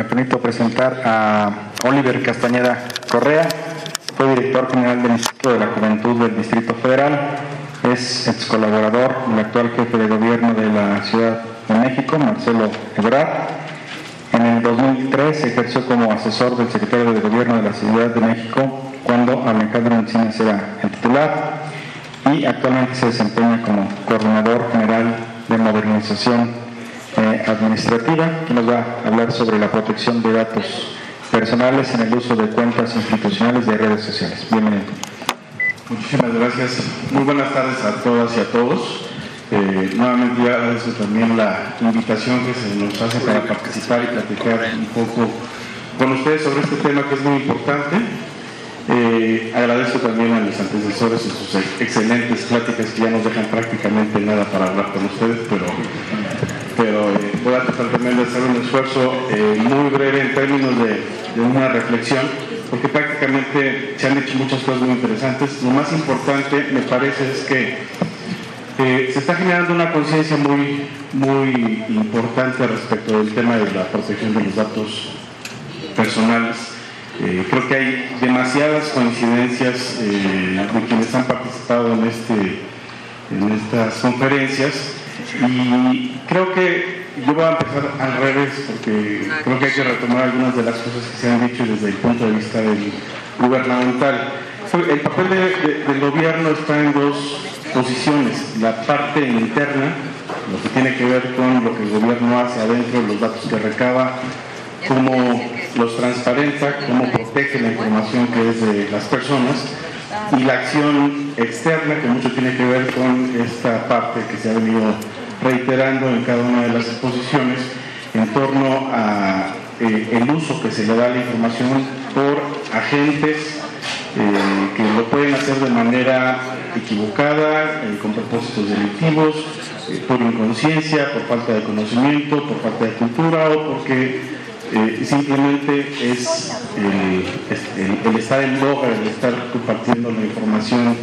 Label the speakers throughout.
Speaker 1: me permito presentar a Oliver Castañeda Correa, fue director general del Instituto de la Juventud del Distrito Federal, es ex colaborador del actual jefe de gobierno de la Ciudad de México, Marcelo Ebrard. En el 2003 ejerció como asesor del secretario de Gobierno de la Ciudad de México cuando Alejandro Encinas era el titular y actualmente se desempeña como coordinador general de modernización eh, administrativa, que nos va a hablar sobre la protección de datos personales en el uso de cuentas institucionales de redes sociales. Bienvenido.
Speaker 2: Muchísimas gracias. Muy buenas tardes a todas y a todos. Eh, nuevamente ya agradezco también la invitación que se nos hace para participar y platicar un poco con ustedes sobre este tema que es muy importante. Eh, agradezco también a mis antecesores y sus excelentes pláticas que ya nos dejan prácticamente nada para hablar con ustedes, pero, pero eh, voy a tratar también de hacer un esfuerzo muy breve en términos de, una reflexión porque prácticamente se han hecho muchas cosas muy interesantes. Lo más importante, me parece, es que eh, se está generando una conciencia muy, muy importante respecto del tema de la protección de los datos personales. Eh, creo que hay demasiadas coincidencias eh, de quienes han participado en, este, en estas conferencias y creo que yo voy a empezar al revés porque creo que hay que retomar algunas de las cosas que se han dicho desde el punto de vista del gubernamental. El papel del gobierno está en dos posiciones. La parte interna, lo que tiene que ver con lo que el gobierno hace adentro, los datos que recaba, cómo los transparenta, cómo protege la información que es de las personas y la acción externa que mucho tiene que ver con esta parte que se ha venido reiterando en cada una de las exposiciones en torno a eh, el uso que se le da a la información por agentes eh, que lo pueden hacer de manera equivocada, eh, con propósitos delictivos, por inconsciencia, por falta de conocimiento, por falta de cultura o porque simplemente es el, estar en boga, el estar compartiendo la información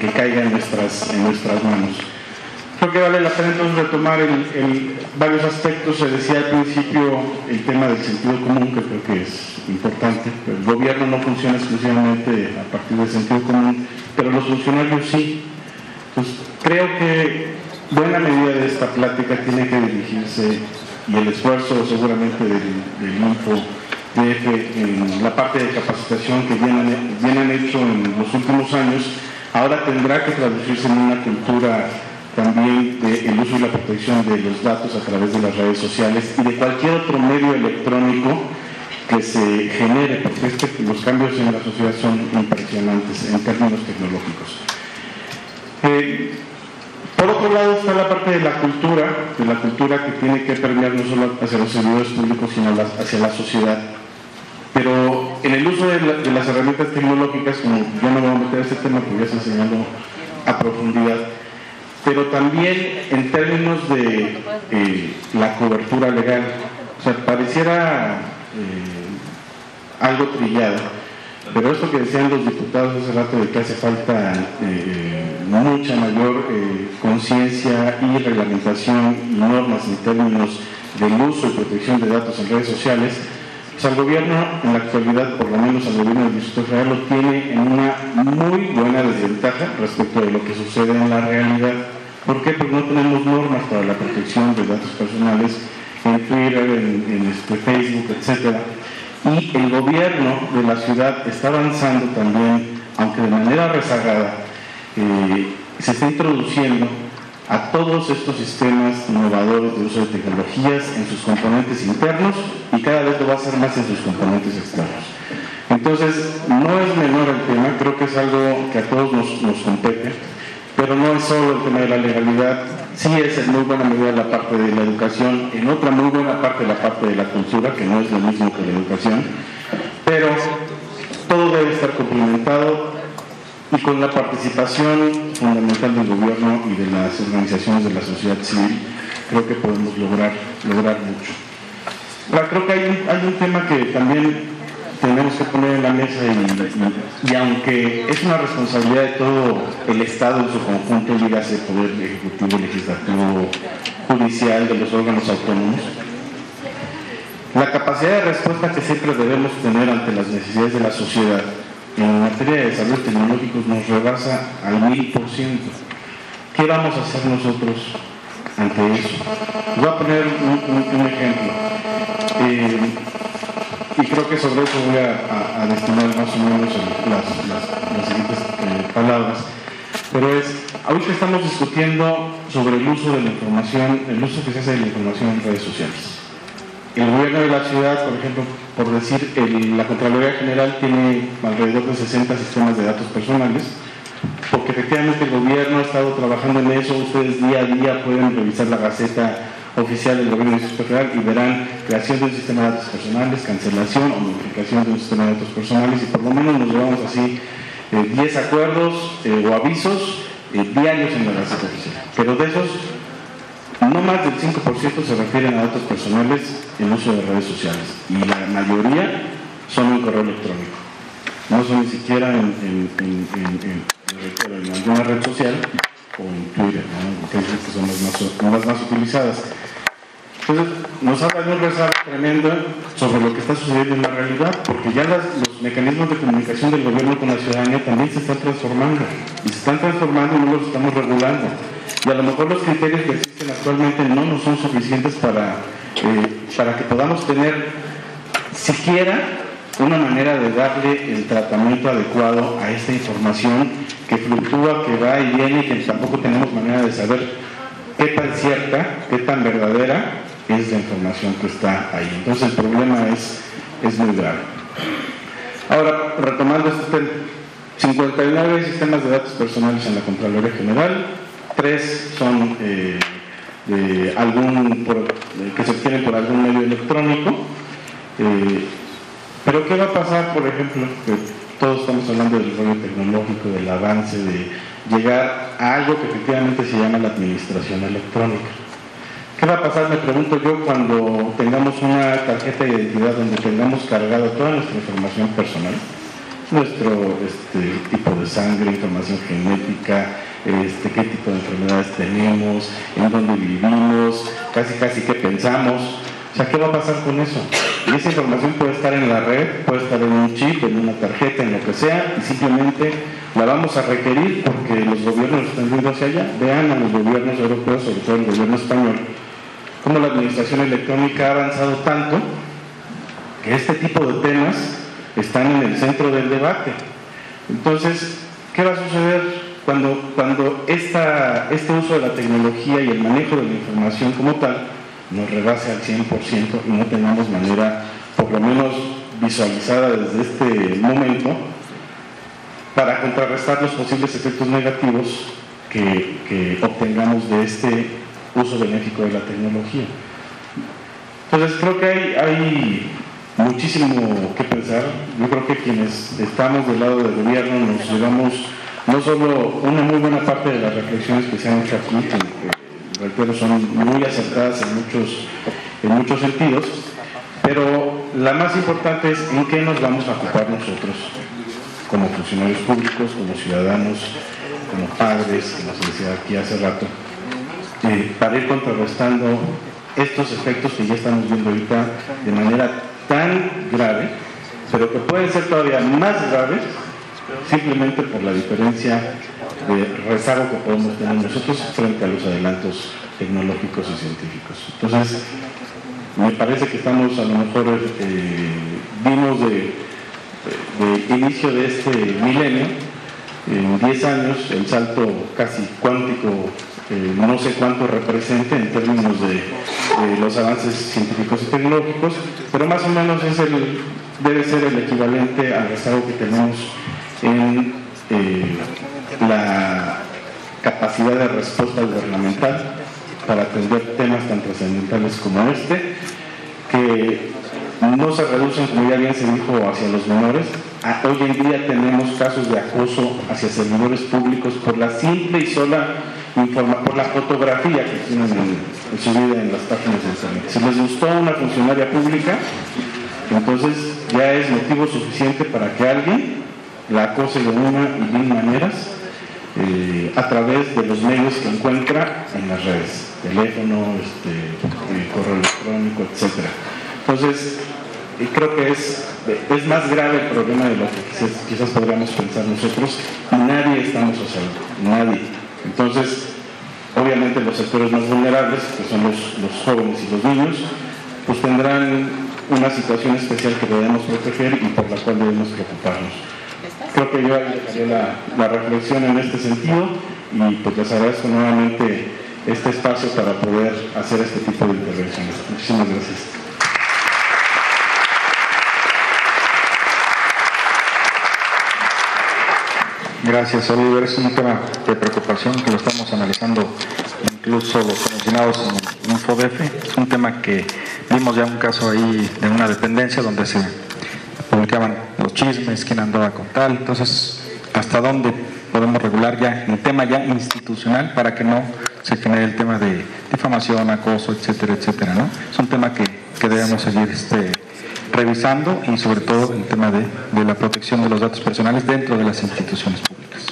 Speaker 2: que caiga en nuestras, en nuestras manos. Creo que vale la pena entonces retomar en, varios aspectos. Se decía al principio el tema del sentido común, que creo que es importante. El gobierno no funciona exclusivamente a partir del sentido común, pero los funcionarios sí. Entonces, creo que buena medida de esta plática tiene que dirigirse y el esfuerzo seguramente del, del en la parte de capacitación que vienen, vienen hecho en los últimos años, ahora tendrá que traducirse en una cultura también del uso y la protección de los datos a través de las redes sociales y de cualquier otro medio electrónico que se genere, porque los cambios en la sociedad son impresionantes en términos tecnológicos. Eh, por otro lado está la parte de la cultura, de la cultura que tiene que permear no solo hacia los servidores públicos, sino hacia la sociedad. Pero en el uso de, las herramientas tecnológicas, como yo no voy a meter este tema porque ya se enseñado a profundidad, pero también en términos de eh, la cobertura legal. O sea, pareciera eh, algo trillado, pero esto que decían los diputados hace rato de que hace falta eh, mucha mayor conciencia y reglamentación normas en términos del uso y protección de datos en redes sociales, pues el gobierno en la actualidad, por lo menos el gobierno del Distrito Federal, lo tiene en una muy buena desventaja respecto de lo que sucede en la realidad. ¿Por qué? Porque no tenemos normas para la protección de datos personales en Twitter, en, este, Facebook, etc. Y el gobierno de la ciudad está avanzando también, aunque de manera rezagada, eh, se está introduciendo a todos estos sistemas innovadores de uso de tecnologías en sus componentes internos y cada vez lo va a hacer más en sus componentes externos. Entonces, no es menor el tema, creo que es algo que a todos nos, nos compete, pero no es solo el tema de la legalidad, sí es en muy buena medida la parte de la educación, en otra muy buena parte la parte de la cultura, que no es lo mismo que la educación, pero todo debe estar complementado y con la participación fundamental del gobierno y de las organizaciones de la sociedad civil, creo que podemos lograr, lograr mucho. Ahora, creo que hay hay un tema que también tenemos que poner en la mesa y, aunque es una responsabilidad de todo el Estado en su conjunto, dígase Poder Ejecutivo, Legislativo, Judicial, de los órganos autónomos, La capacidad de respuesta que siempre debemos tener ante las necesidades de la sociedad en materia de desarrollo tecnológico nos rebasa al mil por ciento. ¿Qué vamos a hacer nosotros ante eso? Voy a poner un, ejemplo. Eh, y creo que sobre eso voy a, destinar más o menos las, siguientes eh, palabras. Pero es, ahorita estamos discutiendo sobre el uso de la información, el uso que se hace de la información en redes sociales. El gobierno de la ciudad, por ejemplo, por decir, la Contraloría General tiene alrededor de 60 sistemas de datos personales, porque efectivamente el gobierno ha estado trabajando en eso, ustedes día a día pueden revisar la Gaceta Oficial del Gobierno del Distrito Federal y verán creación de un sistema de datos personales, cancelación o modificación de un sistema de datos personales y por lo menos nos llevamos así 10 eh, acuerdos eh, o avisos eh, diarios en la Gaceta Oficial. Pero de esos no más del 5% se refieren a datos personales en uso de redes sociales y la mayoría son en correo electrónico. No son ni siquiera en, alguna red social o en Twitter, que son las más, utilizadas. Entonces, nos ha dado un rezago tremendo sobre lo que está sucediendo en la realidad, porque ya los mecanismos de comunicación del gobierno con la ciudadanía también se están transformando, y se están transformando y no los estamos regulando. Y a lo mejor los criterios que existen actualmente no nos son suficientes para, eh, para que podamos tener siquiera una manera de darle el tratamiento adecuado a esta información que fluctúa, que va y viene y que tampoco tenemos manera de saber qué tan cierta, qué tan verdadera es la información que está ahí. Entonces el problema es, es muy grave. Ahora, retomando este tema, 59 sistemas de datos personales en la Contraloría General, tres son eh, de algún, que se obtienen por algún medio electrónico. Eh, pero ¿qué va a pasar, por ejemplo? Que todos estamos hablando del rollo tecnológico, del avance, de llegar a algo que efectivamente se llama la administración electrónica. ¿Qué va a pasar, me pregunto yo, cuando tengamos una tarjeta de identidad donde tengamos cargado toda nuestra información personal? Nuestro este, tipo de sangre, información genética, este, qué tipo de enfermedades tenemos, en dónde vivimos, casi casi qué pensamos. O sea, ¿qué va a pasar con eso? Y esa información puede estar en la red, puede estar en un chip, en una tarjeta, en lo que sea, y simplemente la vamos a requerir porque los gobiernos están viendo hacia allá. Vean a los gobiernos europeos, sobre todo el gobierno español, cómo la administración electrónica ha avanzado tanto que este tipo de temas están en el centro del debate. Entonces, ¿qué va a suceder? cuando, cuando este uso de la tecnología y el manejo de la información como tal nos rebase al 100% y no tengamos manera, por lo menos visualizada desde este momento, para contrarrestar los posibles efectos negativos que, obtengamos de este uso benéfico de la tecnología. Entonces creo que hay, hay muchísimo que pensar. Yo creo que quienes estamos del lado del gobierno nos llevamos no solo una muy buena parte de las reflexiones que se han hecho aquí, que son muy acertadas en muchos, en muchos sentidos, pero la más importante es en qué nos vamos a ocupar nosotros, como funcionarios públicos, como ciudadanos, como padres, como se decía aquí hace rato, eh, para ir contrarrestando estos efectos que ya estamos viendo ahorita de manera tan grave, pero que pueden ser todavía más graves simplemente por la diferencia de rezago que podemos tener nosotros frente a los adelantos tecnológicos y científicos. Entonces, me parece que estamos a lo mejor, eh, vimos de, inicio de este milenio, en 10 años, el salto casi cuántico, no sé cuánto representa en términos de, los avances científicos y tecnológicos, pero más o menos es el, debe ser el equivalente al rezago que tenemos en eh, la capacidad de respuesta gubernamental para atender temas tan trascendentales como este, que no se reducen, como ya bien se dijo, hacia los menores. Hoy en día tenemos casos de acoso hacia servidores públicos por la simple y sola informa por la fotografía que tienen en, su vida en las páginas de internet. Si les gustó una funcionaria pública, entonces ya es motivo suficiente para que alguien la acose de una y mil maneras eh, a través de los medios que encuentra en las redes, teléfono, este, eh, correo electrónico, etc. Entonces, creo que es, es más grave el problema de lo que quizás, quizás podríamos pensar nosotros y nadie estamos a salvo, nadie. Entonces, obviamente los sectores más vulnerables, que son los, los jóvenes y los niños, pues tendrán una situación especial que debemos proteger y por la cual debemos preocuparnos. Creo que yo dejaré la, la reflexión en este sentido y pues les agradezco nuevamente este espacio para poder hacer este tipo de intervenciones. Muchísimas gracias.
Speaker 1: Gracias, Oliver. Es un tema de preocupación que lo estamos analizando incluso los comisionados en InfoDF. Es un tema que vimos ya un caso ahí de una dependencia donde se publicaban los chismes, quién andaba con tal. Entonces, ¿hasta dónde podemos regular ya el tema ya institucional para que no se genere el tema de difamación, acoso, etcétera, etcétera? ¿no? Es un tema que, que debemos seguir este, revisando y sobre todo el tema de, de la protección de los datos personales dentro de las instituciones públicas.